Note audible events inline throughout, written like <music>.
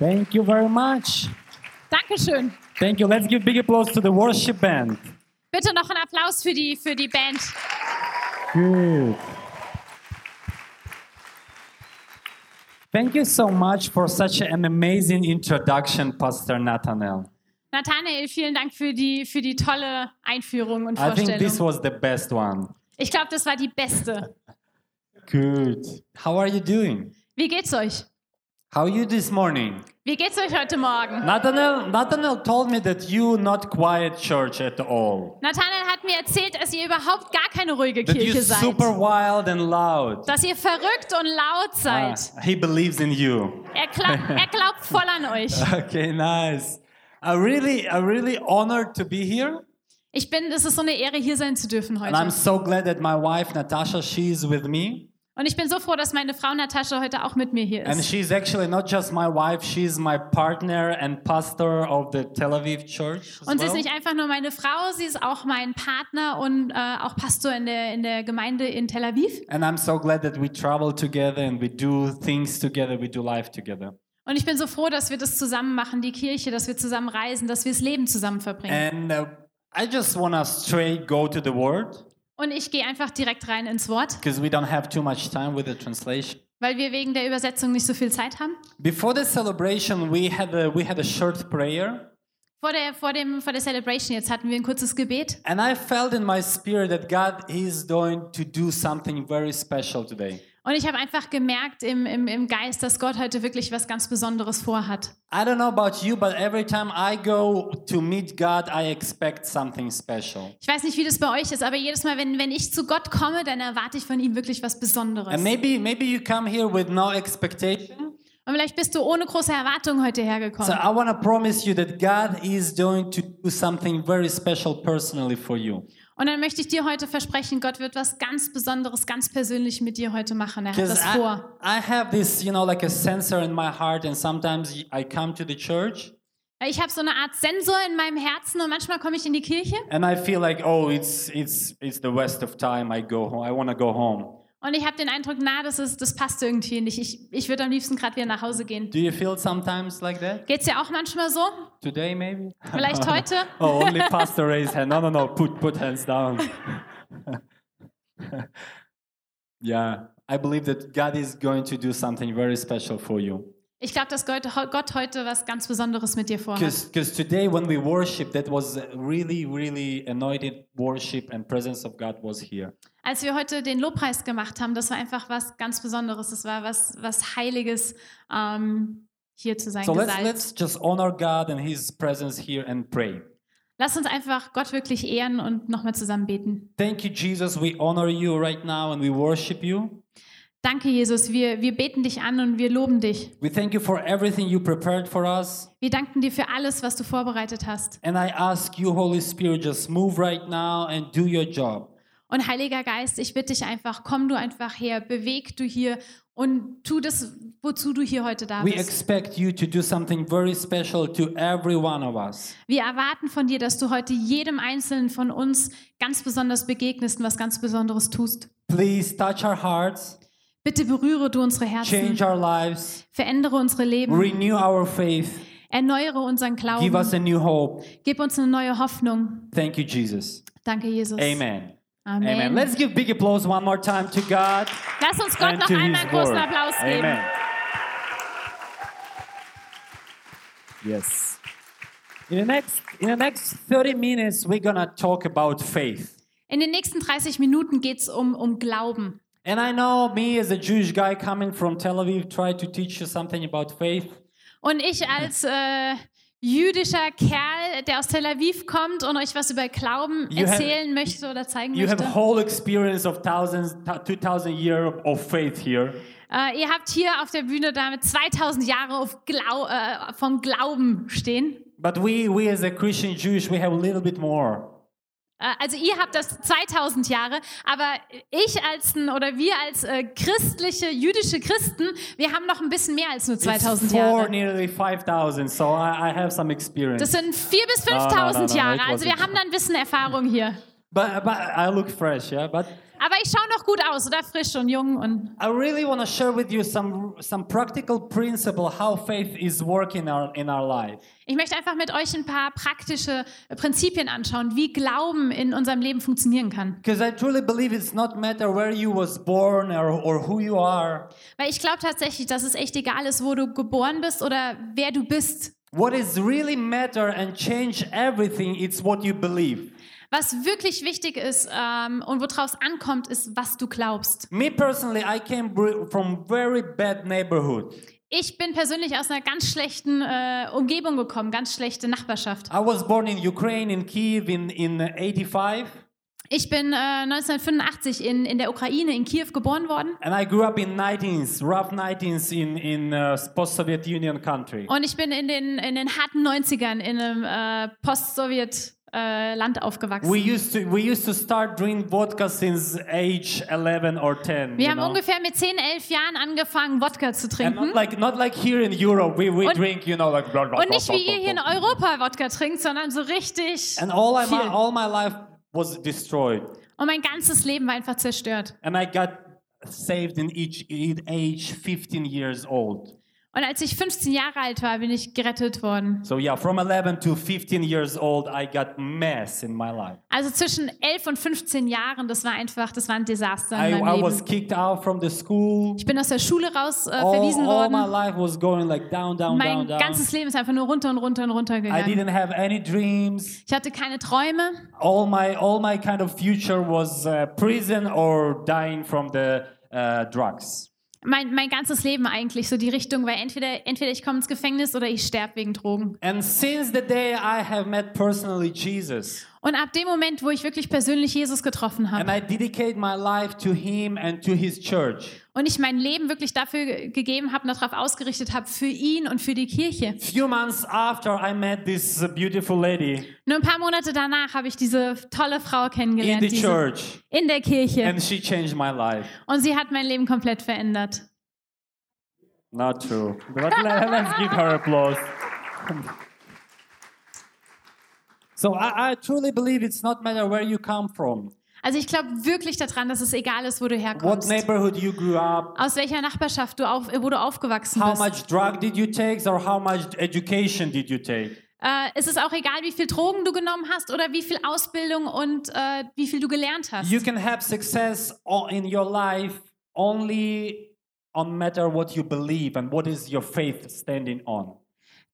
Thank you very much. Dankeschön. Thank you. Let's give big applause to the worship band. Bitte noch einen Applaus für die, für die Band. Good. Thank you so much for such an amazing introduction, Pastor Nathaniel. Nathanael, vielen Dank für die, für die tolle Einführung und I think this Vorstellung. was the best one. Ich glaube, das war die beste. Good. How are you doing? Wie geht's euch? How are you this morning? Wie geht's euch heute Morgen? Nathaniel, Nathaniel told me that you not quiet church at all. Nathanael hat mir erzählt, dass ihr überhaupt gar keine ruhige That Kirche seid. super wild and loud. Dass ihr verrückt und laut Ah, seid. he believes in you. Er, glaub, er glaubt voll an euch. <laughs> Okay, nice. I really, I'm really honored to be here, Ich bin, es ist so eine Ehre, hier sein zu dürfen and I'm heute. so glad that my wife Natasha she's with me, Und ich bin so froh, dass meine Frau Natascha heute auch mit mir hier and ist. she's actually not just my wife; she's my partner and pastor of the Tel Aviv church. Und sie ist nicht einfach nur meine Frau, sie ist auch mein Partner und äh, auch Pastor in der, in der Gemeinde in Tel Aviv. And I'm so glad that we travel together and we do things together, we do life together. Und ich bin so froh, dass wir das zusammen machen, die Kirche, dass wir zusammen reisen, dass wir das Leben zusammen verbringen. And uh, I just want to straight go to the word Und ich gehe einfach direkt rein ins Wort, because we don't have too much time with the translation. weil wir wegen der Übersetzung nicht so viel Zeit haben. Before the celebration, we had a, we had a short prayer, Vor der, vor, dem, vor der Celebration jetzt hatten wir ein kurzes Gebet. and I felt in my spirit that God is going to do something very special today. Und ich habe einfach gemerkt im, im, im Geist, dass Gott heute wirklich was ganz Besonderes vorhat. I don't know about you, but every time I go to meet God, I expect something special. Ich weiß nicht, wie das bei euch ist, aber jedes Mal, wenn, wenn ich zu Gott komme, dann erwarte ich von ihm wirklich was Besonderes. And maybe maybe you come here with no expectation. Und vielleicht bist du ohne große Erwartungen heute So hergekommen. I want to promise you that God is going to do something very special personally for you. Und dann möchte ich dir heute versprechen, Gott wird was ganz Besonderes, ganz persönlich mit dir heute machen. Er hat das I, vor. I have this, you know, like a sensor in my heart, and sometimes I come to the church Ich habe so eine Art Sensor in meinem Herzen und manchmal komme ich in die Kirche and I feel like, oh, it's it's it's the waste of time. I go home. I want to go home. Und ich habe den Eindruck, na, das, ist, das passt irgendwie nicht. Ich, ich würde am liebsten gerade wieder nach Hause gehen. Do you feel sometimes like that? Geht's dir auch manchmal so? Today, maybe? Vielleicht <laughs> heute? oh, only pastor raised hand. No, no, no. Put put hands down. <laughs> yeah, I believe that God is going to do something very special for you. Ich glaube, dass Gott, heute was ganz Besonderes mit dir vorhat. Because today, when we worship, that was really, really anointed worship, and presence of God was here. Als wir heute den Lobpreis gemacht haben, das war einfach was ganz Besonderes. Das war was, was Heiliges, ähm, hier zu sein. So let's let's just honor God and His presence here and pray. Lass uns einfach Gott wirklich ehren und nochmal zusammen beten. Thank you, Jesus. We honor you right now and we worship you. Danke, Jesus. Wir, wir beten dich an und wir loben dich. We thank you for everything you prepared for us. Wir danken dir für alles, was du vorbereitet hast. And I ask you, Holy Spirit, just move right now and do your job. Und Heiliger Geist, ich bitte dich einfach, komm du einfach her, beweg du hier und tu das, wozu du hier heute da We bist. expect you to do something very special to every one of us. Wir erwarten von dir, dass du heute jedem Einzelnen von uns ganz besonders begegnest und was ganz Besonderes tust. Please touch our hearts, Bitte berühre du unsere Herzen, change our lives, verändere unsere Leben, renew our faith, erneuere unseren give us Glauben, a new hope. gib uns eine neue Hoffnung. Thank you, Jesus. Danke, Jesus. Amen. Amen. Amen. Let's give big applause one more time to God Lass uns Gott and noch einmal einen großen. Applaus geben. Amen. Yes. In the next in the next 30 minutes we're going to talk about faith. In den nächsten 30 Minuten geht es um, um Glauben. And I know me as a Jewish guy coming from Tel Aviv tried to teach you something about faith. Und ich als äh, jüdischer Kerl, der aus Tel Aviv kommt und euch was über Glauben You have- erzählen möchte oder zeigen You have möchte. whole experience of thousands, 2000 years of faith here. Äh, ihr habt hier auf der Bühne damit 2000 Jahre Glau äh, vom Glauben stehen. But we, we as a Christian Jewish, we have a little bit more. Äh, also ihr habt das 2000 Jahre, aber ich als oder wir als äh, christliche, jüdische Christen, wir haben noch ein bisschen mehr als nur 2000 it's four, Jahre. nearly 5,000, so I, I have some experience. Das sind 4 bis No, no, no, 5000 no, Jahre. Also wir haben da ein bisschen Erfahrung hier. But, but I look fresh, yeah? But, Aber ich schaue noch gut aus, oder frisch und jung und I really want to share with you some some practical principle how faith is working in our, in our life. ich möchte einfach mit euch ein paar praktische Prinzipien anschauen, wie Glauben in unserem Leben funktionieren kann. Because I truly believe it's not matter where you was born or, or who you are. Weil ich glaube tatsächlich, dass es echt egal ist, wo du geboren bist oder wer du bist. What is really matter and change everything, it's what you believe. Was wirklich wichtig ist ähm, und worauf es ankommt, ist, was du glaubst. Me personally, I came from very bad neighborhood. Ich bin persönlich aus einer ganz schlechten äh, Umgebung gekommen, ganz schlechte Nachbarschaft. I was born in Ukraine, in Kiev, in, in 85. Ich bin äh, 1985 in, in der Ukraine, in Kiew geboren worden. And I grew up in 19s, rough 19s in, in uh, post-Soviet Union country. Und ich bin in den, in den harten 90ern in einem äh, Post-Sowjet äh, Land aufgewachsen. We used to we used to start drinking vodka since age 11 or 10. Wir haben know? ungefähr mit 10, 11 Jahren angefangen, Wodka zu And trinken. not like not like here in Europe, we, we Und- drink, you know, like blah, blah, Und blah, nicht wie blah, ihr hier in. Europa Wodka trinkt, sondern so richtig And all I, my, viel. all my life was destroyed. Und mein ganzes Leben war einfach zerstört. And I got saved in each in age 15 years old. Und als ich 15 Jahre alt war, bin ich gerettet worden. So yeah, from 11 to 15 years old, I got mess in my life. Also zwischen 11 und 15 Jahren, das war einfach, das war ein Desaster I, in meinem I was Leben. kicked out from the school. Ich bin aus der Schule raus äh, All, verwiesen all my worden. life was going like down, down, Mein down, down. ganzes Leben ist einfach nur runter und runter und runter I gegangen. didn't have any dreams. Ich hatte keine Träume. All my all my kind of future was uh, prison or dying from the uh, drugs. Mein, mein ganzes Leben eigentlich so die Richtung war entweder, entweder ich komme ins Gefängnis oder ich sterbe wegen Drogen. And since the day I have met personally Jesus, Und ab dem Moment, wo ich wirklich persönlich Jesus getroffen habe and I dedicate my life to Him and to His church, und ich mein Leben wirklich dafür ge- gegeben habe und darauf ausgerichtet habe, für ihn und für die Kirche. few months after I met this uh, beautiful lady Nur ein paar Monate danach habe ich diese tolle Frau in kennengelernt, the diese, church, in der Kirche. and she changed my life. Und sie hat mein Leben komplett verändert. Not true. But <laughs> let, us give her applause. So I, I truly believe it's not matter where you come from, Also ich glaube wirklich daran, dass es egal ist, wo du what herkommst. neighborhood you grew up, Aus welcher Nachbarschaft du auf, wo du aufgewachsen how bist. much drug did you take, or how much education did you take. Es ist auch egal, wie viel Drogen du genommen hast oder wie viel Ausbildung und äh, wie viel du gelernt hast. You can have success in your life only on matter what you believe and what is your faith standing on.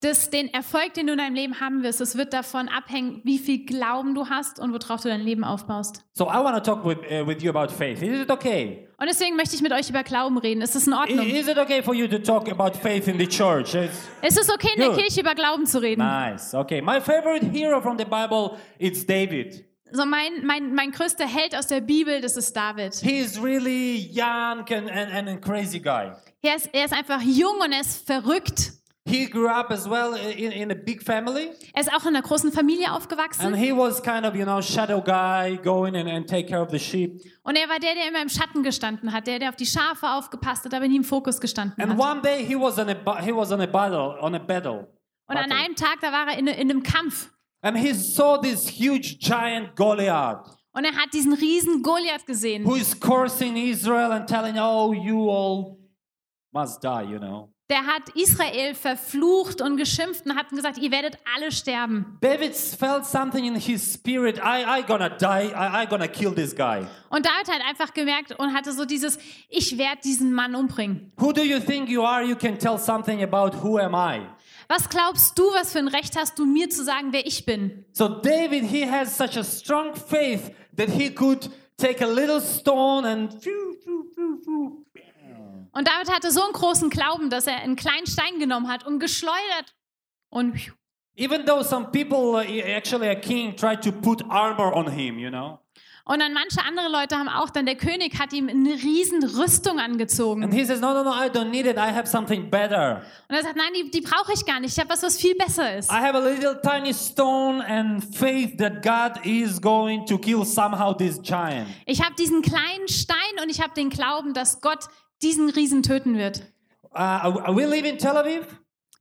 Das, den Erfolg, den du in deinem Leben haben wirst, das wird davon abhängen, wie viel Glauben du hast und worauf du dein Leben aufbaust. So I want to talk with, uh, with you about faith. Is it okay? Und deswegen möchte ich mit euch über Glauben reden. Ist es in Ordnung? Is it okay for you to talk about faith in the church? It's- Ist es okay, in der Good. Kirche über Glauben zu reden? nice. Okay. My favorite hero from the Bible is David. So mein, mein, mein größter Held aus der Bibel, das ist David. He is really young and, and, and a crazy guy. Er ist, er ist einfach jung und er ist verrückt. He grew up as well in, in a big family. Er ist auch in einer großen Familie And aufgewachsen. he was kind of, you know, shadow guy going and, and take care of the sheep. Und er war der, der immer im Schatten gestanden hat, der, der auf die Schafe aufgepasst hat, aber nie im Fokus gestanden And hat. one day he was on a he was on a battle on a battle. Und an einem Tag, da war er in, in einem Kampf. And he saw this huge giant Goliath Und er hat diesen riesen Goliath gesehen. who is cursing Israel and telling, "Oh, you all must die," you know. Der hat Israel verflucht und geschimpft und hat gesagt, ihr werdet alle sterben. David felt something in his spirit. I I gonna die. I I gonna kill this guy. Und David hat einfach gemerkt und hatte so dieses, ich werde diesen Mann umbringen. Who do you think you are? You can tell something about who am I. Was glaubst du, was für ein Recht hast du, mir zu sagen, wer ich bin? So David, he has such a strong faith that he could take a little stone and Und David hatte so einen großen Glauben, dass er einen kleinen Stein genommen hat und geschleudert. Und, even though some people, uh, actually a king, tried to put armor on him, you know. und dann manche andere Leute haben auch, dann der König hat ihm eine riesen Rüstung angezogen. And he says, no, no, no, I don't need it. I have something better. Und er sagt, nein, die, die brauche ich gar nicht. Ich habe was, was viel besser ist. I have a little tiny stone and faith that God is going to kill somehow this giant. Ich habe diesen kleinen Stein und ich habe den Glauben, dass Gott diesen Riesen töten wird. Uh, we live in Tel Aviv,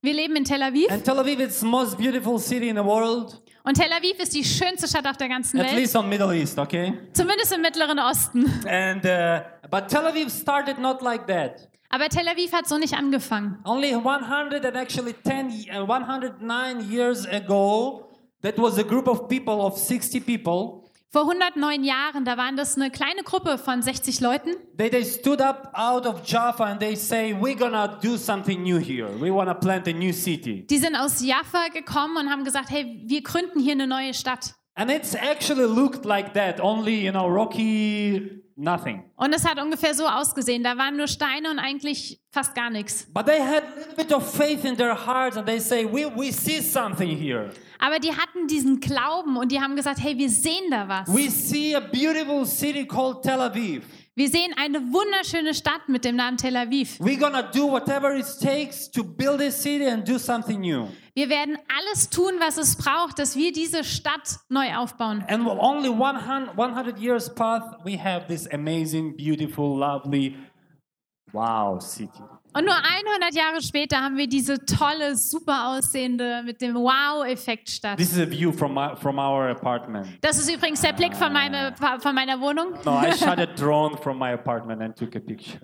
Wir leben in Tel Aviv and Tel Aviv is the most beautiful city in the world. Und Tel Aviv ist die schönste Stadt auf der ganzen At Welt, least on Middle East, okay? zumindest im Mittleren Osten. And uh, but Tel Aviv started not like that. Aber Tel Aviv hat so nicht angefangen. Only 100 and actually 10, ye- uh, 109 years ago, that was a group of people of 60 people. Vor 109 Jahren, da waren das eine kleine Gruppe von 60 Leuten. They, they stood up out of Jaffa and they say, we're gonna do something new here. We wanna plant a new city. Die sind aus Jaffa gekommen und haben gesagt, hey, wir gründen hier eine neue Stadt. And it's actually looked like that, only, you know, rocky, nothing. Und es hat ungefähr so ausgesehen. Da waren nur Steine und eigentlich fast gar nichts. But they had a little bit of faith in their hearts and they say, we, we see something here. Aber die hatten diesen Glauben und die haben gesagt, hey, wir sehen da was. We see a beautiful city called Tel Aviv. Wir sehen eine wunderschöne Stadt mit dem Namen Tel Aviv. We're gonna do whatever it takes to build this city and do something new. Wir werden alles tun, was es braucht, dass wir diese Stadt neu aufbauen. And only 100, 100 years path, we have this amazing, beautiful, lovely, wow city. Und nur 100 Jahre später haben wir diese tolle, super aussehende, mit dem Wow-Effekt Stadt. This is a view from, my, from our apartment. Das ist übrigens der Blick von, meine, von meiner Wohnung. No, I <laughs> shot a drone from my apartment and took a picture.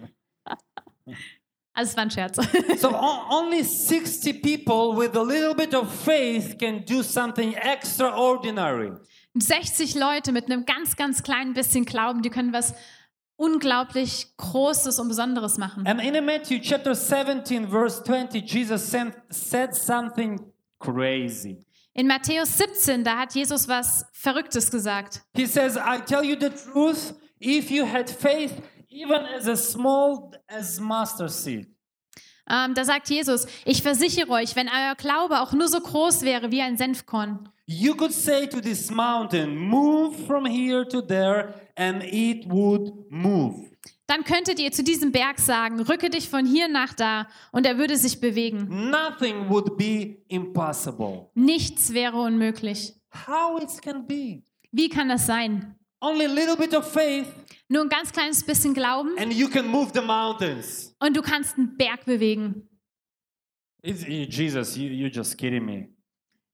Also es war ein Scherz. So only 60 people with a little bit of faith can do something extraordinary. 60 Leute mit einem ganz, ganz kleinen bisschen Glauben, die können was unglaublich Großes und Besonderes machen. And in Matthew chapter 17, verse 20, Jesus sent, said something crazy. In Matthäus 17, da hat Jesus was Verrücktes gesagt. He says, I tell you the truth, if you had faith, even as a small as mustard seed, Ähm, da sagt Jesus, ich versichere euch, wenn euer Glaube auch nur so groß wäre wie ein Senfkorn, you could say to this mountain, Move from here to there, and it would move. dann könntet ihr zu diesem Berg sagen, rücke dich von hier nach da und er würde sich bewegen. Nothing would be impossible. Nichts wäre unmöglich. How it can be? Wie kann das sein? Only a little bit of faith, Nur ein ganz kleines bisschen Glauben and you can move the mountains. und du kannst einen Berg bewegen. It's, Jesus, you, you're just kidding me.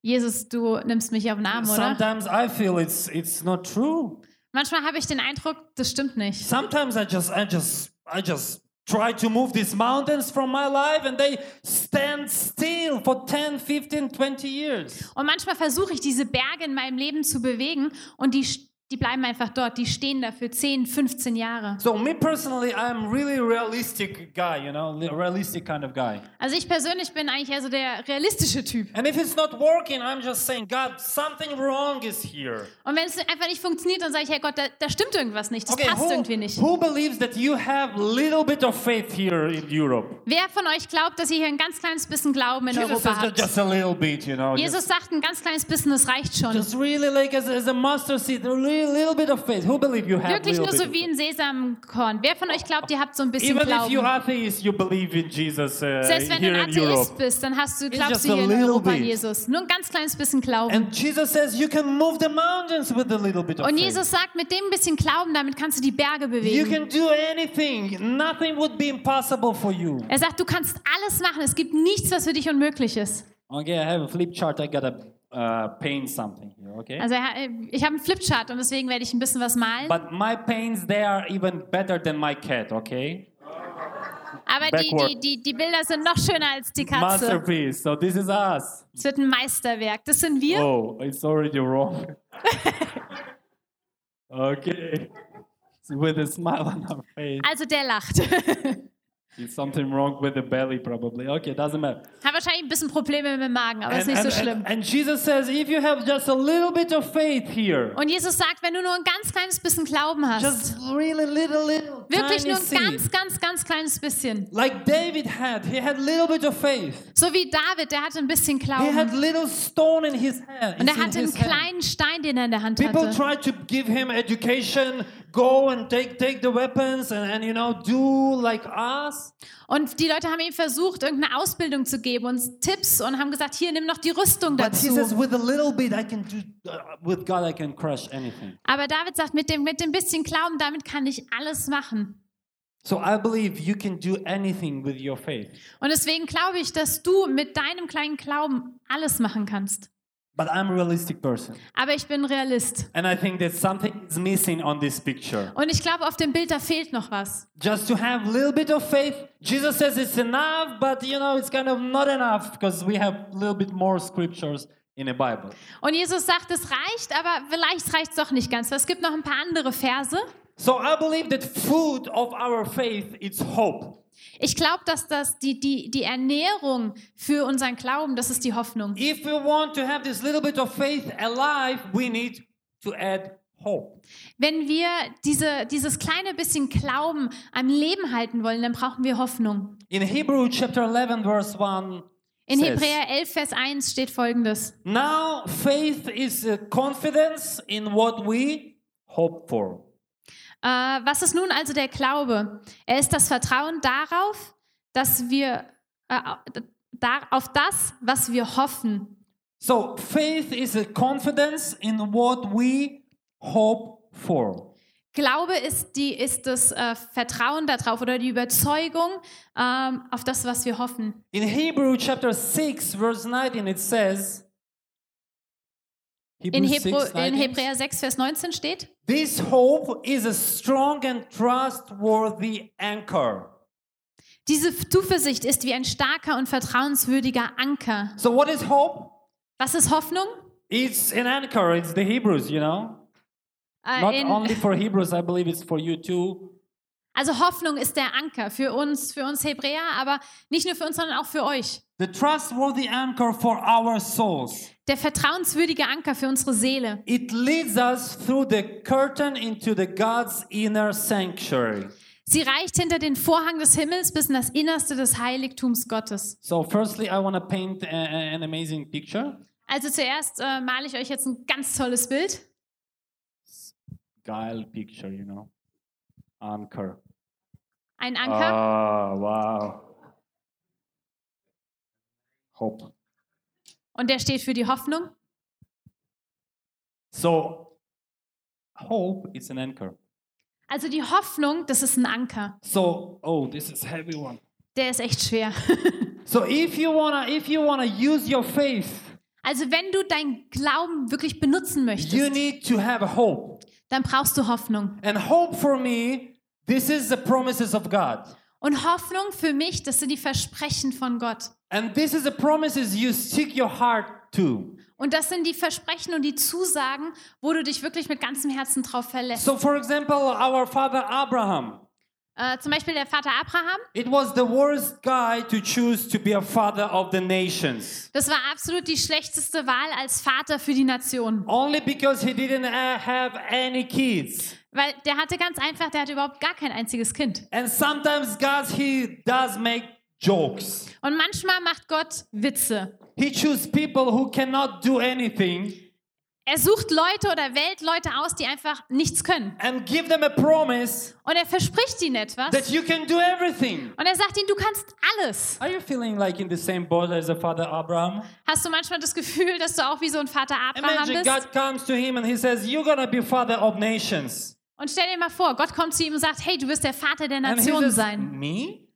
Jesus, du nimmst mich auf den Arm, oder? Sometimes I feel it's it's not true. Manchmal habe ich den Eindruck, das stimmt nicht. Sometimes I just I just I just try to move these mountains from my life and they stand still for 10, 15, 20 years. Und manchmal versuche ich, diese Berge in meinem Leben zu bewegen und die, die bleiben einfach dort. Die stehen da für 10, 15 Jahre. So me personally, I'm really realistic guy, you know, li- realistic kind of guy. Also ich persönlich bin eigentlich eher so der realistische Typ. And if it's not working, I'm just saying, God, something wrong is here. Und wenn es einfach nicht funktioniert, dann sage ich, Herr Gott, da, da stimmt irgendwas nicht. Das passt who, irgendwie nicht. who believes that you have little bit of faith here in Europe? Wer von euch glaubt, dass ihr hier ein ganz kleines bisschen Glauben in Jesus Europa says habt? just a little bit, you know. Jesus Just, sagt, ein ganz kleines bisschen, das reicht schon. just really like as, as a mustard seed, a little, little bit of faith. Who believe you have Wirklich little nur so wie ein Sesamkorn. Wer von euch glaubt, ihr habt so ein bisschen Even if you're Glauben? atheist, you believe in Jesus uh, Selbst wenn du ein. Atheist bist, dann hast du, glaubst just du a hier in little Europa an bit. Jesus. Nur ein ganz kleines bisschen Glauben. And Jesus says you can move the mountains with a little bit of Und faith. Jesus sagt, mit dem bisschen Glauben, damit kannst du die Berge You bewegen. can do anything. Nothing would be impossible for you. Er sagt, du kannst alles machen. Es gibt nichts, was für dich unmöglich ist. Okay, I have a flip chart. I gotta uh, paint something here. Okay. Also ich habe einen Flipchart und deswegen werde ich ein bisschen was malen. But my paints, they are even better than my cat. Okay. Aber die, backward. die, die, die Bilder sind noch schöner als die Katze. Masterpiece. So this is us. Es wird ein Meisterwerk. Das sind wir. Oh, it's already wrong. <laughs> okay. With a smile on our face. Also der lacht. <laughs> Something wrong with the belly, probably. Okay, doesn't matter. Hat wahrscheinlich ein bisschen Probleme mit dem Magen, aber ist And, nicht so schlimm. and- and Jesus says, if you have just a little bit of faith here, Und Jesus sagt, wenn du nur ein ganz kleines bisschen Glauben hast, just really little, little, wirklich nur ein ganz, ganz, ganz kleines bisschen. like David had, he had little bit of faith. So wie David, der hatte ein bisschen He had Glauben. little stone in his hand. Und er hatte einen hand. kleinen Stein, den er in der Hand People hatte. try to give him education, go and take take the weapons and, and you know do like us. Und die Leute haben ihm versucht, irgendeine Ausbildung zu geben, uns Tipps und haben gesagt, hier, nimm noch die Rüstung But he says, dazu. with a little bit, I can do. Uh, with God, I can crush anything. Aber David sagt, mit dem, mit dem bisschen Glauben, damit kann ich alles machen. So I believe you can do anything with your faith. Und deswegen glaube ich, dass du mit deinem kleinen Glauben alles machen kannst. But I'm a realistic person. Aber ich bin Realist. And I think that something is missing on this picture. Und ich glaube, auf dem Bild, da fehlt noch was. Just to have a little bit of faith. Jesus says it's enough, but you know, it's kind of not enough because we have a little bit more scriptures in the Bible. Und Jesus sagt, es reicht, aber vielleicht reicht es doch nicht ganz. Es gibt noch ein paar andere Verse. So I believe that food of our faith is hope. Ich glaube, dass das die, die, die Ernährung für unseren Glauben, das ist die Hoffnung. If we want to have this little bit of faith alive, we need to add hope. Wenn wir diese, dieses kleine bisschen Glauben am Leben halten wollen, dann brauchen wir Hoffnung. In Hebrew chapter 11 verse 1 In says, Hebräer 11, Vers 1 steht folgendes. Now faith is confidence in what we hope for. Äh, was ist nun also der Glaube? Er ist das Vertrauen darauf, dass wir äh, auf das, was wir hoffen. So faith is a confidence in what we hope for. Glaube ist, die, ist das äh, Vertrauen darauf oder die Überzeugung ähm, auf das, was wir hoffen. In Hebrew chapter 6 verse 19 it says In, Hebr 6, in 19, Hebräer 6, Vers 19 steht, This hope is a strong and trustworthy anchor. diese Zuversicht ist wie ein starker und vertrauenswürdiger Anker. So what is hope? Was ist Hoffnung? It's an anchor. It's the Hebrews, you know. Äh, Not only for Hebrews, I believe it's for you too. also Hoffnung ist der Anker für uns, für uns Hebräer, aber nicht nur für uns, sondern auch für euch. The trustworthy anchor for our souls. Der vertrauenswürdige Anker für unsere Seele. It leads us through the curtain into the God's inner sanctuary. Sie reicht hinter den Vorhang des Himmels bis in das Innerste des Heiligtums Gottes. So, firstly, I want to paint a- an amazing picture. Also zuerst äh, male ich euch jetzt ein ganz tolles Bild. Guile picture, you know. Anchor. Ein Anker. Ah, wow. Hope. Und der steht für die Hoffnung. So, hope is an anchor. Also die Hoffnung, das ist ein Anker. So, oh, this is heavy one. Der ist echt schwer. <laughs> So, if you wanna, if you wanna use your faith, Also wenn du deinen Glauben wirklich benutzen you möchtest, need to have hope. dann brauchst du Hoffnung. And hope for me, this is the promises of God. Und Hoffnung für mich, das sind die Versprechen von Gott. And this is the promises you stick your heart to. Und das sind die Versprechen und die Zusagen, wo du dich wirklich mit ganzem Herzen drauf verlässt. So, for example, our father Abraham, Äh, zum Beispiel der Vater Abraham. it was the worst guy to choose to be a father of the nations. Das war absolut die schlechteste Wahl als Vater für die Nation. Only because he didn't uh, have any kids. Weil der hatte ganz einfach, der hatte überhaupt gar kein einziges Kind. And sometimes God, he does make jokes. Und manchmal macht Gott Witze. He chooses people who cannot do anything Er sucht Leute oder wählt Leute aus, die einfach nichts können. and give them a promise Und er verspricht ihnen etwas. that you can do everything. Und er sagt ihnen, du kannst alles. Are you feeling like in the same boat as a father Abraham? Hast du manchmal das Gefühl, dass du auch wie so ein Vater Abraham Imagine bist? God comes to him and he says, You're gonna be father of nations. Und stell dir mal vor, Gott kommt zu ihm und sagt, hey, du wirst der Vater der Nationen sein. Me?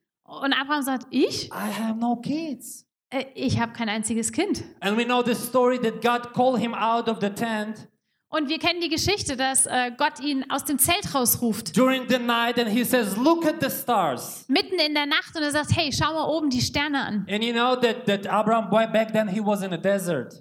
Und Abraham sagt, ich? I have no kids. Äh, ich habe kein einziges Kind. And we know the story that God called him out of the tent Und wir kennen die Geschichte, dass äh, Gott ihn aus dem Zelt rausruft. during the night and he says, Look at the stars. Mitten in der Nacht und er sagt, hey, schau mal oben die Sterne an. And you know that, that Abraham, boy, back then he was in a desert.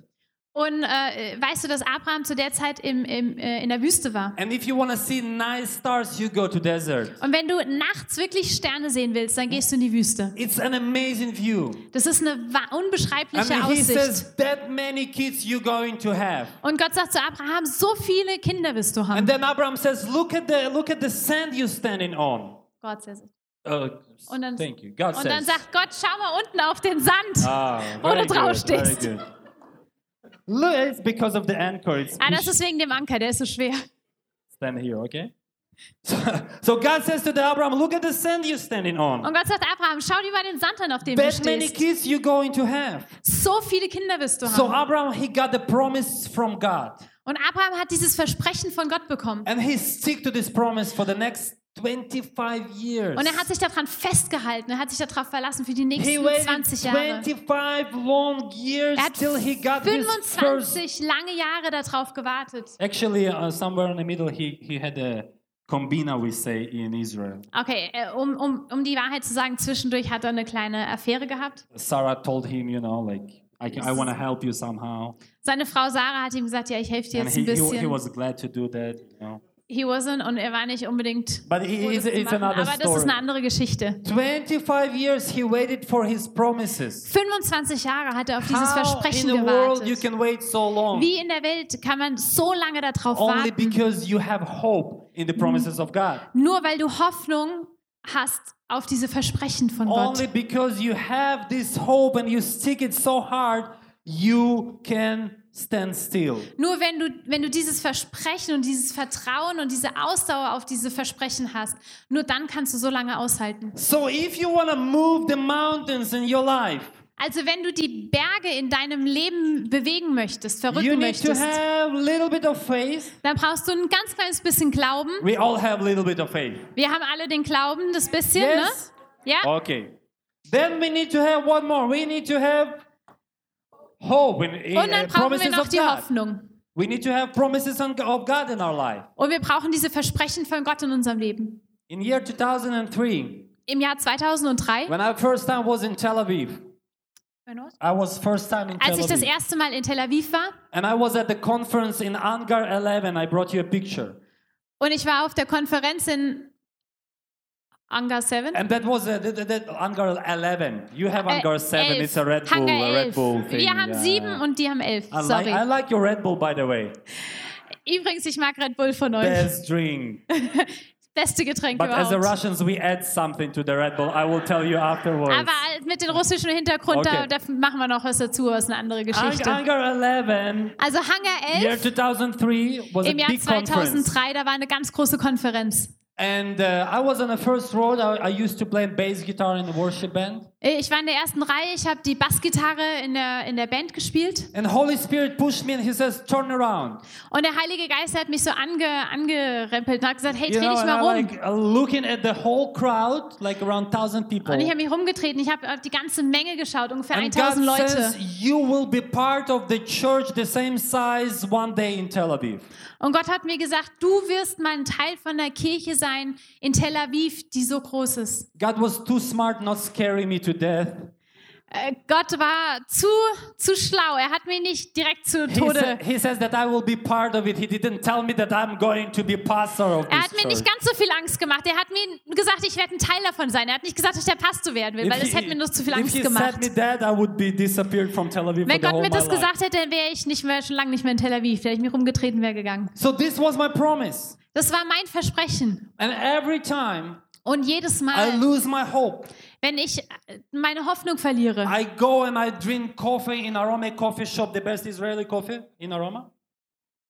Und äh, weißt du, dass Abraham zu der Zeit im, im, äh, in der Wüste war? And if you want to see nice stars, you go to desert. Und wenn du nachts wirklich Sterne sehen willst, dann gehst du in die Wüste. It's an amazing view. Das ist eine unbeschreibliche he Aussicht. says, that many kids you going to have. Und Gott sagt zu Abraham, so viele Kinder wirst du haben. And then Abraham says, look at the look at the sand you're standing on. Gott says it. Uh, Und dann- thank you. God Und dann sagt Gott, schau mal unten auf den Sand. Ah, wo du drauf stehst. It's because of the anchor. It's Ah, das ist wegen dem Anker, der ist so schwer. stand here, okay? So, so God says to the Abraham, look at the sand you're standing on. Und Gott sagt, Abraham, schau dir mal den Sand an, auf dem du That many stehst. kids you're going to have. So viele Kinder wirst du So haben. Abraham, he got the promise from God. Und Abraham hat dieses Versprechen von Gott bekommen. And he stick to this promise for the next 25 years. Und er hat sich daran festgehalten, er hat sich darauf verlassen für die He nächsten waited 20 Jahre. 25 long years Er hat till he got his first. 25 lange Jahre darauf gewartet. Actually, uh, somewhere in the middle, he, he had a kombina, we say in Israel. Okay, äh, um, um, um die Wahrheit zu sagen, zwischendurch hat er eine kleine Affäre gehabt. Sarah told him, you know, like, I, can, I want to help you somehow. Seine Frau Sarah hat ihm gesagt, ja, ich helfe dir And jetzt he, ein he, he bisschen. was glad to do that, you know. He wasn't und er war nicht unbedingt But he, gut, it's, machen, another aber das ist eine andere Geschichte. 25 years he waited for his promises. 25 Jahre hat er auf dieses How in Versprechen the world you gewartet. can wait so long? Wie in der Welt kann man so lange darauf Only warten? because you have hope in the promises of God. Nur weil du Hoffnung hast auf diese Versprechen von Only Gott. because you have this hope and you stick it so hard, you can stand still. Nur wenn du, wenn du dieses Versprechen und dieses Vertrauen und diese Ausdauer auf diese Versprechen hast, nur dann kannst du so lange aushalten. So if you want to move the mountains in your life, Also wenn du die Berge in deinem Leben bewegen möchtest, verrücken möchtest, dann brauchst du ein ganz kleines bisschen Glauben. We all have a little bit of faith. Wir haben alle den Glauben, das bisschen, Yes? ne? Ja? Okay. Then we need to have one more. We need to have hope in, in Und uh, dann brauchen wir promises noch of die God. Hoffnung. We need to have promises of God in our life. Und wir brauchen diese Versprechen von Gott in unserem Leben. In year 2003, Im Jahr 2003, when I first time was in Tel Aviv, I was first time in Tel als ich das Aviv. erste Mal in Tel Aviv war And I was at the conference in Angar 11. I brought you a picture. und ich war auf der Konferenz in Anga 7. And that was uh, the, the, the Angar 11. You have Äh, Angar 7. elf. It's a Red Bull, Hangar a Red 11. Bull thing. Wir haben yeah. sieben und die haben elf. I like, Sorry. I like your Red Bull, by the way. Übrigens, ich mag Red Bull von euch. Best drink. <laughs> Beste Getränk But as the überhaupt. Russians, we add something to the Red Bull. I will tell you afterwards. Aber mit dem russischen Hintergrund, Okay. da, da machen wir noch was dazu, ist eine andere Geschichte. Angar 11, Also Hangar year 11 2003, was a im Jahr big conference. 2003, da war eine ganz große Konferenz. And uh, I was on the first road. I, I used to play bass guitar in the worship band. Ich war in der ersten Reihe, ich habe die Bassgitarre in der, in der Band gespielt And Holy Spirit pushed me and he says, turn around. und der Heilige Geist hat mich so ange, angerempelt und hat gesagt, hey, You dreh know, dich mal rum. like uh, looking at the whole crowd, like around 1000 people. Und ich habe mich rumgetreten, ich habe auf die ganze Menge geschaut, ungefähr And God 1000 Leute. says, you will be part of the church the same size one day in Tel Aviv. Und Gott hat mir gesagt, du wirst mal ein Teil von der Kirche sein in Tel Aviv, die so groß ist. God was too smart not scaring me to death. Äh, Gott war zu, zu schlau. Er hat mich nicht direkt zu He, Tode. sa- he says that I will be part of it. He didn't tell me that I'm going to be pastor of Er this hat mir nicht ganz so viel Angst gemacht. Er hat mir gesagt, ich werde ein Teil davon sein. Er hat nicht gesagt, dass ich der Pastor werden will, weil das hätte mir nur zu viel Angst gemacht. that, I Wenn Gott mir das gesagt hätte, dann wäre ich nicht mehr, schon lange nicht mehr in Tel Aviv. Wäre ich mich rumgetreten, wäre gegangen. So this was my promise. Das war mein Versprechen. And every time Und jedes I Mal, lose my hope, wenn ich äh, meine Hoffnung verliere, I go and I drink coffee in Aroma Coffee Shop, the best Israeli coffee in Aroma,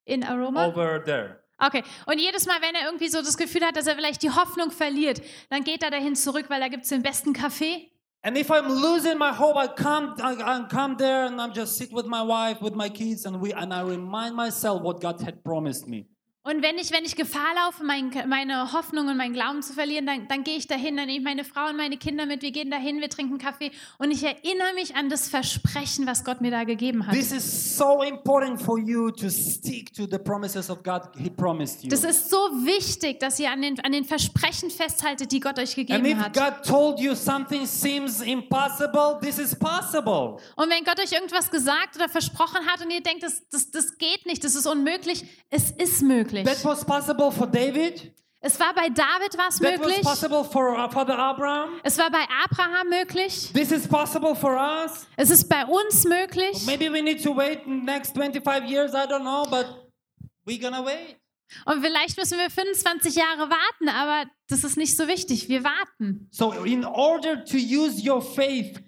in Aroma, over there. Okay, und jedes Mal, wenn er irgendwie so das Gefühl hat, dass er vielleicht die Hoffnung verliert, dann geht er dahin zurück, weil da gibt es den besten Kaffee. And if I'm losing my hope, I come, I, I come there and I'm just sit with my wife, with my kids, and we and I remind myself what God had promised me. Und wenn ich, wenn ich Gefahr laufe, mein, meine Hoffnung und meinen Glauben zu verlieren, dann, dann gehe ich dahin, dann nehme ich meine Frau und meine Kinder mit, wir gehen dahin, wir trinken Kaffee und ich erinnere mich an das Versprechen, was Gott mir da gegeben hat. This is so important for you to stick to the promises of God He promised you. Das ist so wichtig, dass ihr an den, an den Versprechen festhaltet, die Gott euch And gegeben if hat. God told you something seems impossible, this is possible. Und wenn Gott euch irgendwas gesagt oder versprochen hat und ihr denkt, das, das, das geht nicht, das ist unmöglich, es ist möglich. That was possible for David. Es war bei David was möglich. possible for uh, Abraham. Es war bei Abraham möglich. This is possible for us. Es ist bei uns möglich. Maybe we need to wait next 25 years, I don't know, but we're gonna wait. Und vielleicht müssen wir 25 Jahre warten, aber das ist nicht so wichtig. Wir warten. So in order to use your faith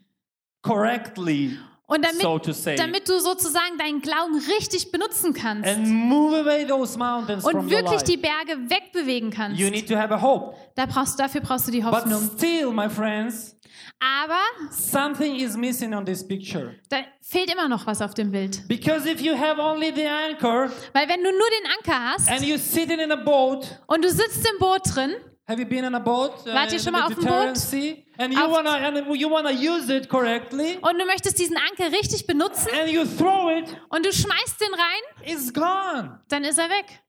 correctly, Und damit, so to say, damit du sozusagen deinen Glauben richtig benutzen kannst and move away those mountains from und your wirklich die Berge wegbewegen kannst, you need to have a hope. da brauchst, dafür brauchst du die But Hoffnung. still, my friends, Aber something is missing on this picture. da fehlt immer noch was auf dem Bild. Because if you have only the anchor Weil wenn du nur den Anker hast and you're sitting in a boat, und du sitzt im Boot drin, Have you been on a boat uh, Wart ihr schon mal auf dem Boot? Sea? And you wanna and you wanna use it correctly, Und du möchtest diesen Anker richtig benutzen and you throw it, und du schmeißt den rein, it's gone. dann ist er weg.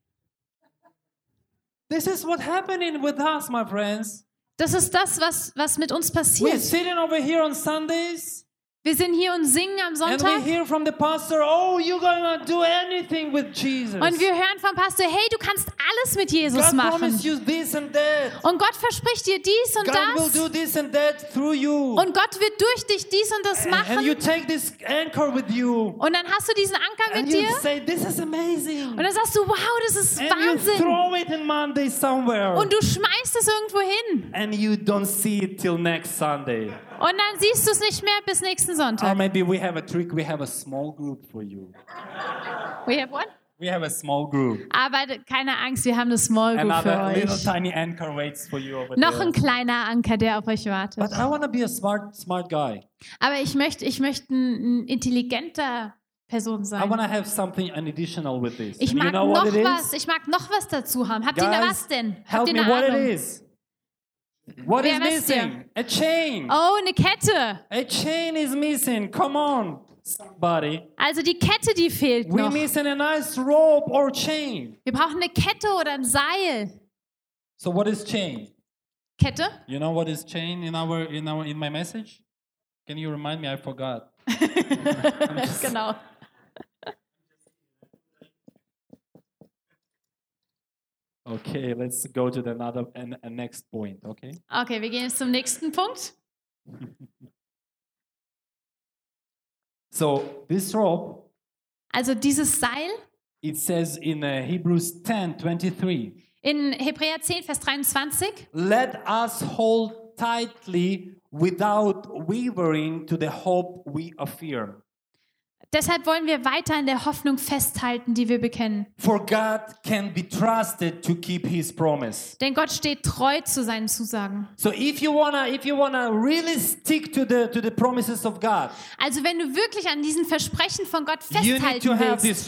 This is what happening with us, my friends. Das ist das, was, was mit uns We're passiert. sitting over here on Sundays, Wir sind hier und singen am and we Sonntag hear from the pastor, "Oh, you're gonna do anything with Jesus. und wir hören vom Pastor, hey, du kannst alles mit Jesus God machen. promised you this and that. Und Gott verspricht dir dies und God will das. do this and that through you. Und Gott wird durch dich dies und das And you machen. take this anchor with you, Und dann hast du diesen Anker and mit you dir say, "This is amazing." und dann sagst du, wow, das ist And you Wahnsinn. throw it in Monday somewhere. Und du schmeißt es irgendwo hin. and you don't see it till next Sunday. Und dann siehst du es nicht mehr bis nächsten Or Sonntag. maybe we have a trick, we have a small group for you. We have what? We have a small group. Aber keine Angst, wir haben eine Small Group für Another little euch. tiny anchor waits for you over Noch there. ein kleiner Anker, der auf euch wartet. But I want to be a smart, smart guy. Aber ich möchte, ich möchte ein, ein intelligenter Person I sein. want to have something additional with this. Ich And you mag know what noch it was. is? Ich mag noch was dazu haben. Habt ihr da Guys, was denn? help Habt ihr me eine what it Ahnung? is. Mm-hmm. What Wer is ihr? missing? A chain. Oh, eine Kette. A chain is missing. Come on, somebody. Also die Kette, die fehlt We noch. missing a nice rope or chain. Wir brauchen eine Kette oder ein Seil. So what is chain? Kette? You know what is chain in our in our in my message? Can you remind me? I forgot. <laughs> <laughs> genau. Okay, let's go to the another and and next point. Okay. Okay, wir gehen jetzt zum nächsten Punkt. <laughs> So this rope, Also dieses Seil it says in uh, Hebrews 10, 23, in Hebräer 10, Vers 23. let us hold tightly without wavering to the hope we affirm. Deshalb wollen wir weiter an der Hoffnung festhalten, die wir bekennen. For God can be trusted to keep his promise. Denn Gott steht treu zu seinen Zusagen. So if you wanna if you wanna really stick to the to the promises of God, Also wenn du wirklich an diesen Versprechen von Gott you festhalten willst,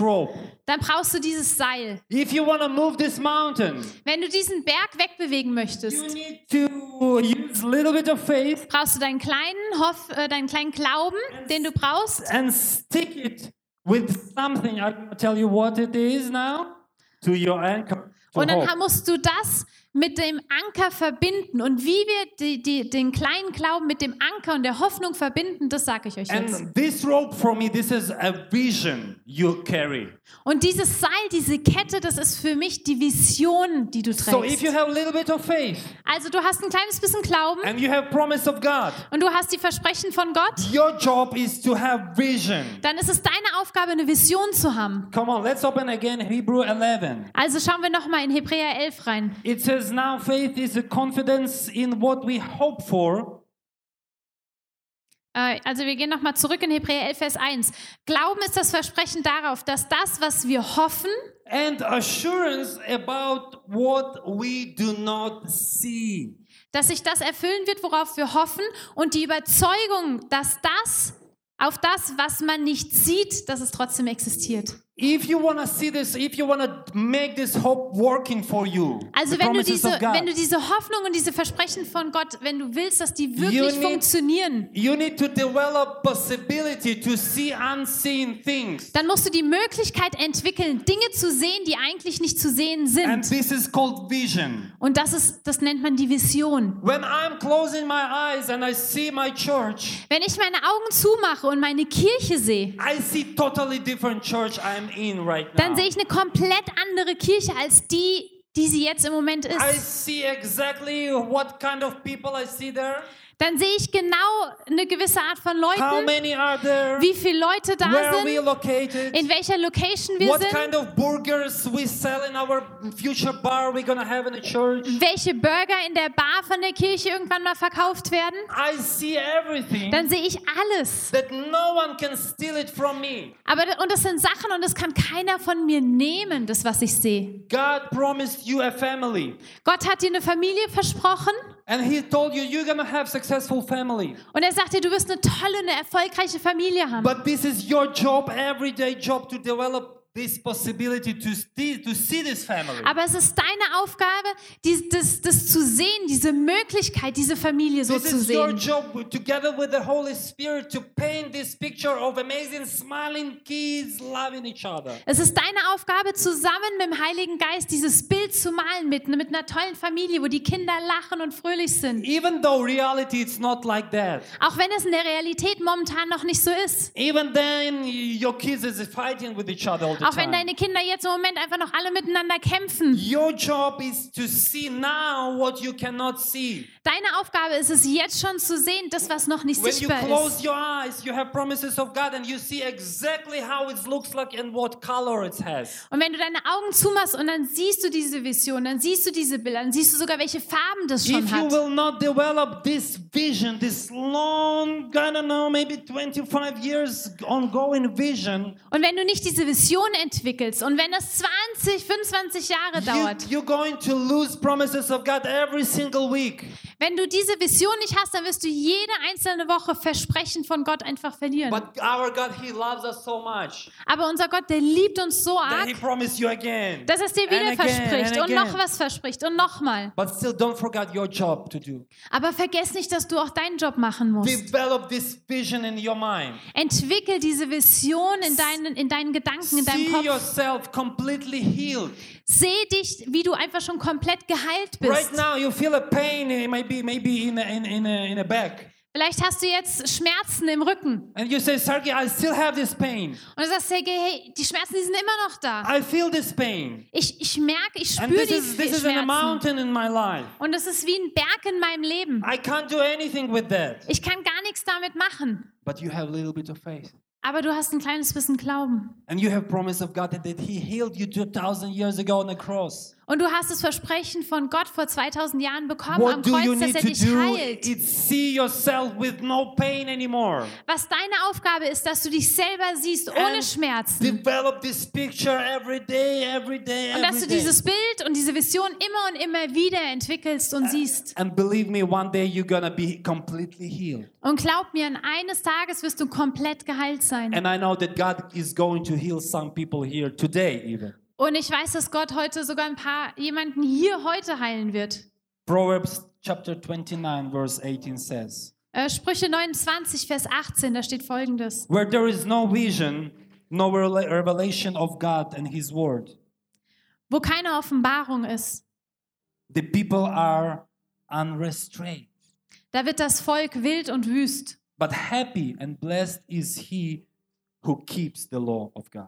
dann brauchst du dieses Seil. If you wanna move this mountain, Wenn du diesen Berg wegbewegen you möchtest, need to use a little bit of faith brauchst du deinen kleinen, Hoff, äh, deinen kleinen Glauben, den du brauchst. and stick it with something. Gonna tell you what it is now to your anchor. To Und dann hope. musst du das mit dem Anker verbinden. Und wie wir die, die, den kleinen Glauben mit dem Anker und der Hoffnung verbinden, das sage ich euch jetzt. And this rope for me, this is a vision you carry. Und dieses Seil, diese Kette, das ist für mich die Vision, die du So if trägst. you have a little bit of faith Also du hast ein kleines bisschen Glauben and you have promise of God, und du hast die Versprechen von Gott, your job is to have vision. dann ist es deine Aufgabe, eine Vision zu haben. Come on, let's open again Hebrew 11. Also schauen wir nochmal in Hebräer 11 rein. It says, Now faith is a confidence in what we hope for Äh, Also wir gehen nochmal zurück in Hebräer 11, Vers 1. Glauben ist das Versprechen darauf, dass das, was wir hoffen, and assurance about what we do not see. dass sich das erfüllen wird, worauf wir hoffen und die Überzeugung, dass das auf das, was man nicht sieht, dass es trotzdem existiert. If you want to see this, if you want to make this hope working for you, Also wenn du, diese, wenn du diese Hoffnung und diese Versprechen von Gott, wenn du willst, dass die You wirklich need- funktionieren, you need to develop possibility to see unseen things. dann musst du die Möglichkeit entwickeln, Dinge zu sehen, die eigentlich nicht zu sehen And sind. this is called vision. Und das ist, das nennt man die Vision. When I'm closing my eyes and I see my church, Wenn ich meine Augen zumache und meine Kirche sehe, I see totally different church I'm right now. dann sehe ich eine komplett andere Kirche als die, die sie jetzt im Moment I ist. see exactly what kind of people I see there. Dann sehe ich genau eine gewisse Art von How Leuten, many are there? wie viele Leute da sind, located? in welcher Location wir What sind, kind of burgers we sell in our future bar we're gonna have in the church? welche Burger in der Bar von der Kirche irgendwann mal verkauft werden. I see everything Dann sehe ich alles. no one can steal it from me. Aber und das sind Sachen und das kann keiner von mir nehmen, das was ich sehe. God promised you a family. Gott hat dir eine Familie versprochen you you're gonna have successful family. und er sagt dir, du wirst eine tolle, eine erfolgreiche Familie haben. But this is your job, everyday job to develop this possibility to, see- to see this family. Aber es ist deine Aufgabe, die, das, das zu sehen, diese Möglichkeit, diese Familie so This zu is your sehen. job with- together with the Holy Spirit to paint this picture of amazing smiling kids loving each other. Es ist deine Aufgabe, zusammen mit dem Heiligen Geist dieses Bild zu malen mit, mit einer tollen Familie, wo die Kinder lachen und fröhlich sind. Even though reality it's not like that. Auch wenn es in der Realität momentan noch nicht so ist. Even then your kids is fighting with each other all the Auch wenn deine Kinder jetzt im Moment einfach noch alle miteinander kämpfen. Your job is to see now what you cannot see. Deine Aufgabe ist es jetzt schon zu sehen, das, was noch nicht When you sichtbar close ist. your eyes, you have promises of God and you see exactly how it looks like and what color it has. Und wenn du deine Augen zumachst und dann siehst du diese Vision, dann siehst du diese Bilder, dann siehst du sogar, welche Farben das schon If you hat. will not develop this vision, this long, I don't know, maybe 25 years ongoing vision, Und wenn du nicht diese Vision entwickelst und wenn das 20, 25 Jahre you, dauert, you're going to lose promises of God every single week. Wenn du diese Vision nicht hast, dann wirst du jede einzelne Woche Versprechen von Gott einfach verlieren. But our God, He loves us so much Aber unser Gott, der liebt uns so that He arg, promised you again. dass er es dir wieder again verspricht und noch was verspricht und nochmal. Aber vergiss nicht, dass du auch deinen Job machen musst. Develop this vision in your mind. Entwickel diese Vision in deinen, in deinen Gedanken, in deinem See Kopf. yourself completely healed. Seh dich, wie du einfach schon komplett geheilt Right bist. now, you feel a pain, maybe maybe in a, in, in a, in a back, Vielleicht hast du jetzt Schmerzen im Rücken. and you say, Sergey, I still have this pain. Und du sagst, Sergej, hey, die Schmerzen, die sind immer noch da. I feel this pain, Ich, ich merke, ich spüre this die is this is a Schmerzen. mountain in my life. Und es ist wie ein Berg in meinem Leben. I can't do anything with that. Ich kann gar nichts damit machen. But you have a little bit of faith, Aber du hast ein kleines bisschen Glauben. and you have promise of God that, that He healed you two thousand years ago on the cross. Und du hast das Versprechen von Gott vor 2000 Jahren bekommen am What you Kreuz, dass er dich heilt. No pain anymore. Was deine Aufgabe ist, dass du dich selber siehst ohne And Schmerzen. Develop this picture every day, every day, Und dass every du dieses Bild und diese Vision immer und immer wieder entwickelst und siehst. And believe me, one day you're gonna be completely healed. Und glaub mir, eines Tages wirst du komplett geheilt sein. And I know that God is going to heal some people here today, even. Und ich weiß, dass Gott heute sogar ein paar jemanden hier heute heilen wird. Proverbs chapter 29, verse 18 says, Äh, Sprüche 29, Vers 18, da steht folgendes. Where there is no vision, no revelation of God and His word, Wo keine Offenbarung ist, the people are unrestrained. da wird das Volk wild und wüst. But happy and blessed is he who keeps the law of God.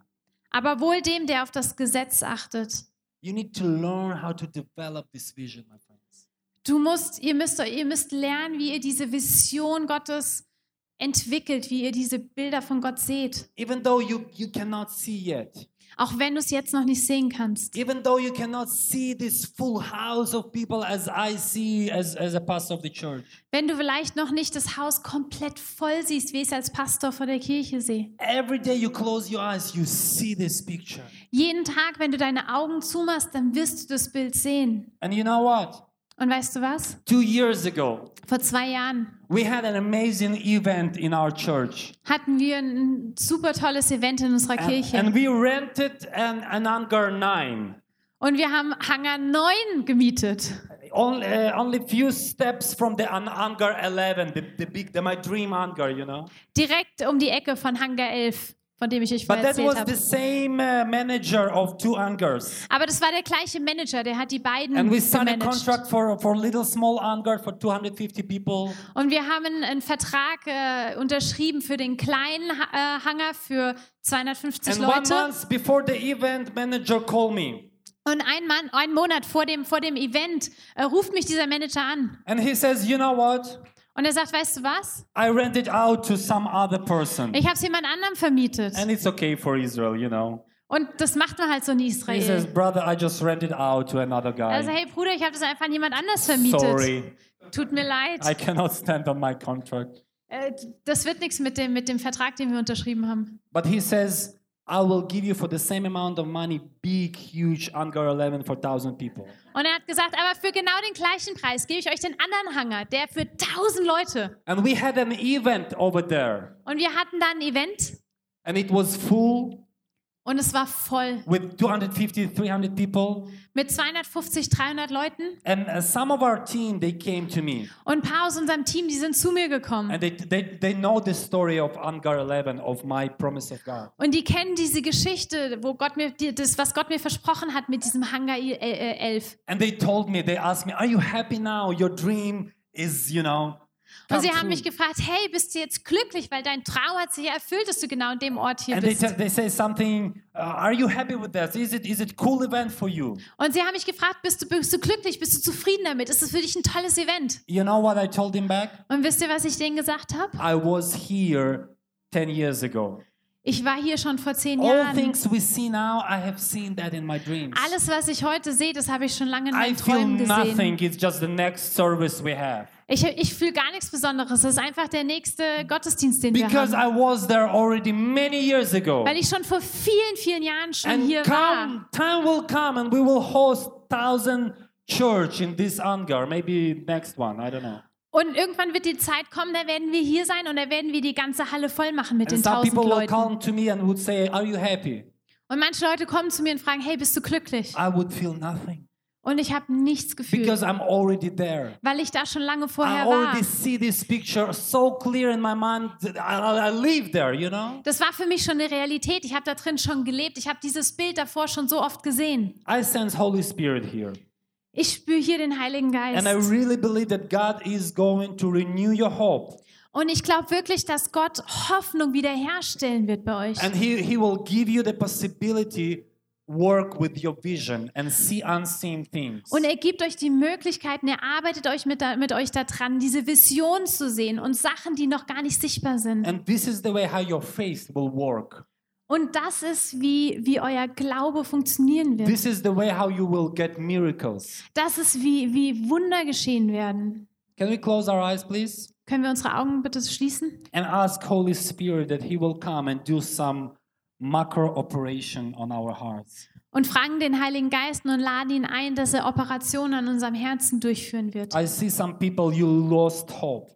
Aber wohl dem, der auf das Gesetz achtet. You need to learn how to develop this vision, my friends. Du musst, ihr müsst, ihr müsst lernen, wie ihr diese Vision Gottes entwickelt, wie ihr diese Bilder von Gott seht. Even though you, you cannot see yet, Auch wenn du es jetzt noch nicht sehen kannst. even though you cannot see this full house of people as I see as, as a pastor of the church, Wenn du vielleicht noch nicht das Haus komplett voll siehst, wie ich es als Pastor vor der Kirche sehe. every day you close your eyes, you see this picture. Jeden Tag, wenn du deine Augen zumachst, dann wirst du das Bild sehen. And you know what? Und weißt du was? Two years ago, Vor zwei Jahren we had an amazing event in our church. hatten wir ein super tolles Event in unserer And, Kirche. and we rented an, an Hangar 9. Und wir haben Hangar 9 gemietet. Only, uh, only few steps from the an- Hangar 11, the, the big, the, my dream hangar, you know. Direkt um die Ecke von Hangar 11, von dem ich euch But vorher that erzählt was habe. the same uh, manager of two hangars. Aber das war der gleiche Manager, der hat die beiden And we signed contract for, for little small hangar for 250 people. Und wir haben einen Vertrag äh, unterschrieben für den kleinen äh, Hangar für 250 And one Leute. month before the event, manager called me. Und ein, Mann, ein Monat vor dem, vor dem Event äh, ruft mich dieser Manager an. And he says, you know what? Und er sagt, weißt du was? I rented out to some other person. Ich habe es jemand anderem vermietet. And it's okay for Israel, you know. Und das macht man halt so in He says, Israel. brother, I just rented out to another Also, guy. hey Bruder, ich habe das einfach an jemand anders vermietet. Sorry, Tut mir leid. I cannot stand on my contract. Äh, das wird nichts mit dem, mit dem Vertrag, den wir unterschrieben haben. But he says, I will give you for the same amount of money, big, huge Hangar 11 for 1,000 people. Und er hat gesagt, aber für genau den gleichen Preis gebe ich euch den anderen Hangar, der für 1000 Leute. And we had an event over there, Und wir hatten da ein Event and it was full. Und es war voll with 250, 300 people. mit 250, 300 Leuten. And uh, some of our team, they came to me. Und ein paar aus unserem Team, die sind zu mir gekommen. And they, they, they know the story of Angar 11, of my promise of God. Und die kennen diese Geschichte, wo Gott mir, die- das, was Gott mir versprochen hat mit diesem Hangar I- äh, äh, 11. And they told me, they asked me, are you happy now? Your dream is, you know, Und sie haben true." mich gefragt, hey, bist du jetzt glücklich, weil dein Traum hat sich ja erfüllt, dass du genau an dem Ort hier And they, bist. te- they say something, uh, are you happy with that? Is it, is it cool event for you? Und sie haben mich gefragt, bist du, bist du glücklich, bist du zufrieden damit? Ist es für dich ein tolles Event? You know what I told him back? Und wisst ihr, was ich denen gesagt habe? I was here 10 years ago. Ich war hier schon vor zehn All Jahren. things we see now, I have seen that in my dreams. Alles, was ich heute sehe, das habe ich schon lange in I meinen feel Träumen gesehen. nothing. It's just the next service we have. Ich, ich fühle gar nichts Besonderes. Das ist einfach der nächste Gottesdienst, den wir Because haben. I was there already many years ago. Weil ich schon vor vielen, vielen Jahren schon And hier war. come, time will come and we will host thousand church in this hangar. Maybe next one. I don't know. Und irgendwann wird die Zeit kommen, da werden wir hier sein und da werden wir die ganze Halle voll machen mit And den some tausend Leuten. come to me and would say, Are you happy? Und manche Leute kommen zu mir und fragen, hey, bist du glücklich? I would feel nothing. Und ich habe nichts gefühlt, Because I'm already there. weil ich da schon lange I vorher war. already see this picture so clear in my mind. that I, I live there, you know? Das war für mich schon eine Realität. Ich habe da drin schon gelebt. Ich habe dieses Bild davor schon so oft gesehen. I sense Holy Spirit here. Ich spüre hier den Heiligen Geist. And I really believe that God is going to renew your hope. Und ich glaube wirklich, dass Gott Hoffnung wiederherstellen wird bei euch. And he, he will give you the possibility work with your vision and see unseen things. Und er gibt euch die Möglichkeiten, er arbeitet euch mit, da, mit euch daran, diese Vision zu sehen und Sachen, die noch gar nicht sichtbar sind. And this is the way how your faith will work. Und das ist, wie, wie euer Glaube funktionieren wird. This is the way how you will get miracles. Das ist, wie, wie Wunder geschehen werden. Can we close our eyes, please? Können wir unsere Augen bitte schließen? And ask Holy Spirit that He will come and do some macro operation on our hearts. Und fragen den Heiligen Geist und laden ihn ein, dass er Operationen an unserem Herzen durchführen wird. I see some people you lost hope.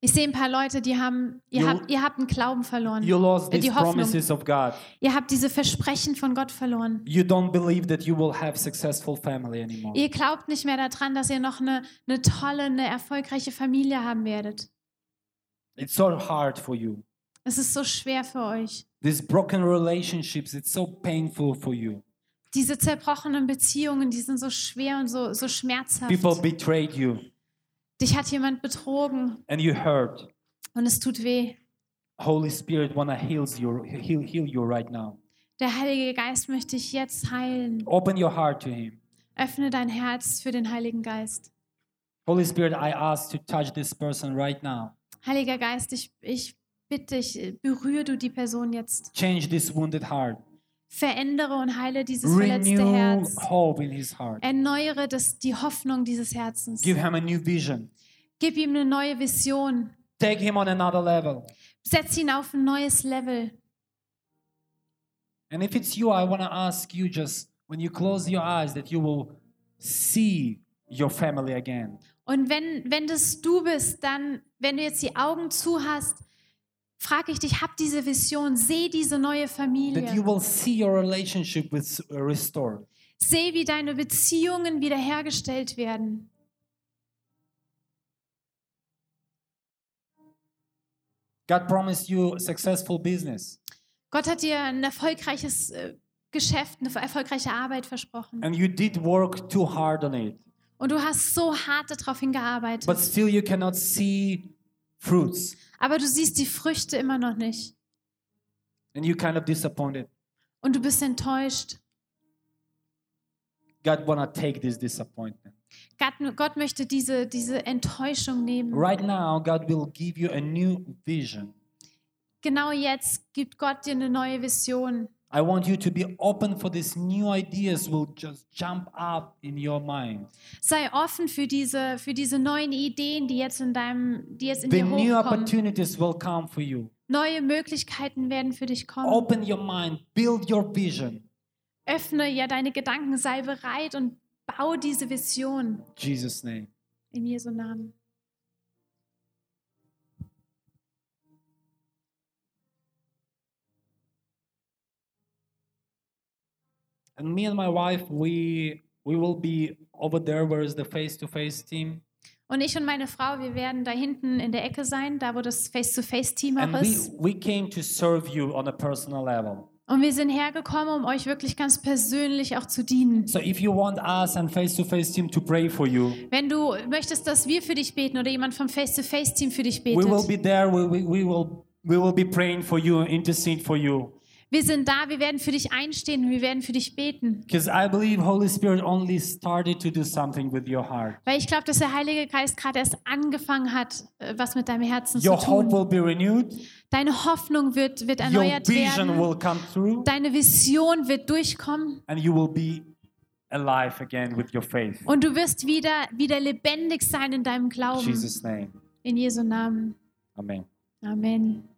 Ich sehe ein paar Leute, die haben, ihr You- habt, ihr habt einen Glauben verloren. You lost Äh, these die Hoffnung. promises of God. Ihr habt diese Versprechen von Gott verloren. You don't believe that you will have successful family anymore. Ihr glaubt nicht mehr daran, dass ihr noch eine, eine tolle, eine erfolgreiche Familie haben werdet. It's so hard for you. Es ist so schwer für euch. These broken relationships, it's so painful for you. Diese zerbrochenen Beziehungen, die sind so schwer und so, so schmerzhaft. People betrayed you Dich hat jemand betrogen and you hurt. und es tut weh. Holy Spirit wanna heals you, heal, heal you right now. Der Heilige Geist möchte dich jetzt heilen. Open your heart to Him. Öffne dein Herz für den Heiligen Geist. Holy Spirit, I ask to touch this person right now. Heiliger Geist, ich, ich bitte dich, berühre du die Person jetzt. Change this wounded heart. Verändere und heile dieses verletzte Renew Herz. hope in his heart. Erneuere das, die Hoffnung dieses Herzens. Give him a new vision. Gib ihm eine neue Vision. Take him on another level. Setz ihn auf ein neues Level. And if it's you, I want to ask you just when you close your eyes that you will see your family again. Und wenn, wenn das du bist, dann, wenn du jetzt die Augen zu hast, frage ich dich, hab diese Vision, seh diese neue That you Familie. will see your relationship with uh, restored. Seh, wie deine Beziehungen wiederhergestellt werden. God promised you a successful business, Gott hat dir ein erfolgreiches äh, Geschäft, eine erfolgreiche Arbeit versprochen. and you did work too hard on it, Und du hast so hart darauf hingearbeitet. but still you cannot see fruits, Aber du siehst die Früchte immer noch nicht. and you kind of disappointed. Und du bist enttäuscht. God wanna take this disappointment. Gott, Gott möchte diese, diese Enttäuschung nehmen. Right now, God will give you a new vision. Genau jetzt gibt Gott dir eine neue Vision. I want you to be open for these new ideas will just jump up in your mind. Sei offen für diese, für diese neuen Ideen, die jetzt in deinem, die jetzt in The dir new hochkommen. opportunities will come for you. Neue Möglichkeiten werden für dich kommen. Open your mind, build your vision. Öffne ja deine Gedanken, sei bereit und bau diese Vision In Jesus' name. in Jesu Namen. And me and my wife, we we will be over there. Where is the face-to-face team? Und ich und meine Frau, wir werden da hinten in der Ecke sein, da wo das Face-to-Face-Team And auch ist. we came to serve you on a personal level. Und wir sind hergekommen, um euch wirklich ganz persönlich auch zu dienen. So if you want us and face-to-face team to pray for you, Wenn du möchtest, dass wir für dich beten oder jemand vom Face-to-Face-Team für dich we will betet, be there. We, we, we will we will be praying for you, intercede for you. Wir sind da, wir werden für dich einstehen wir werden für dich beten. Because I believe Holy Spirit only started to do something with your heart. Weil ich glaube, dass der Heilige Geist gerade erst angefangen hat, äh, was mit deinem Herzen Your zu hope tun. will be renewed. Deine Hoffnung wird, wird Your erneuert vision werden. will come through, Deine Vision wird durchkommen. and you will be alive again with your faith. Und du wirst wieder, wieder lebendig sein in deinem In Glauben. Jesus' name, In Jesu Namen. Amen. Amen.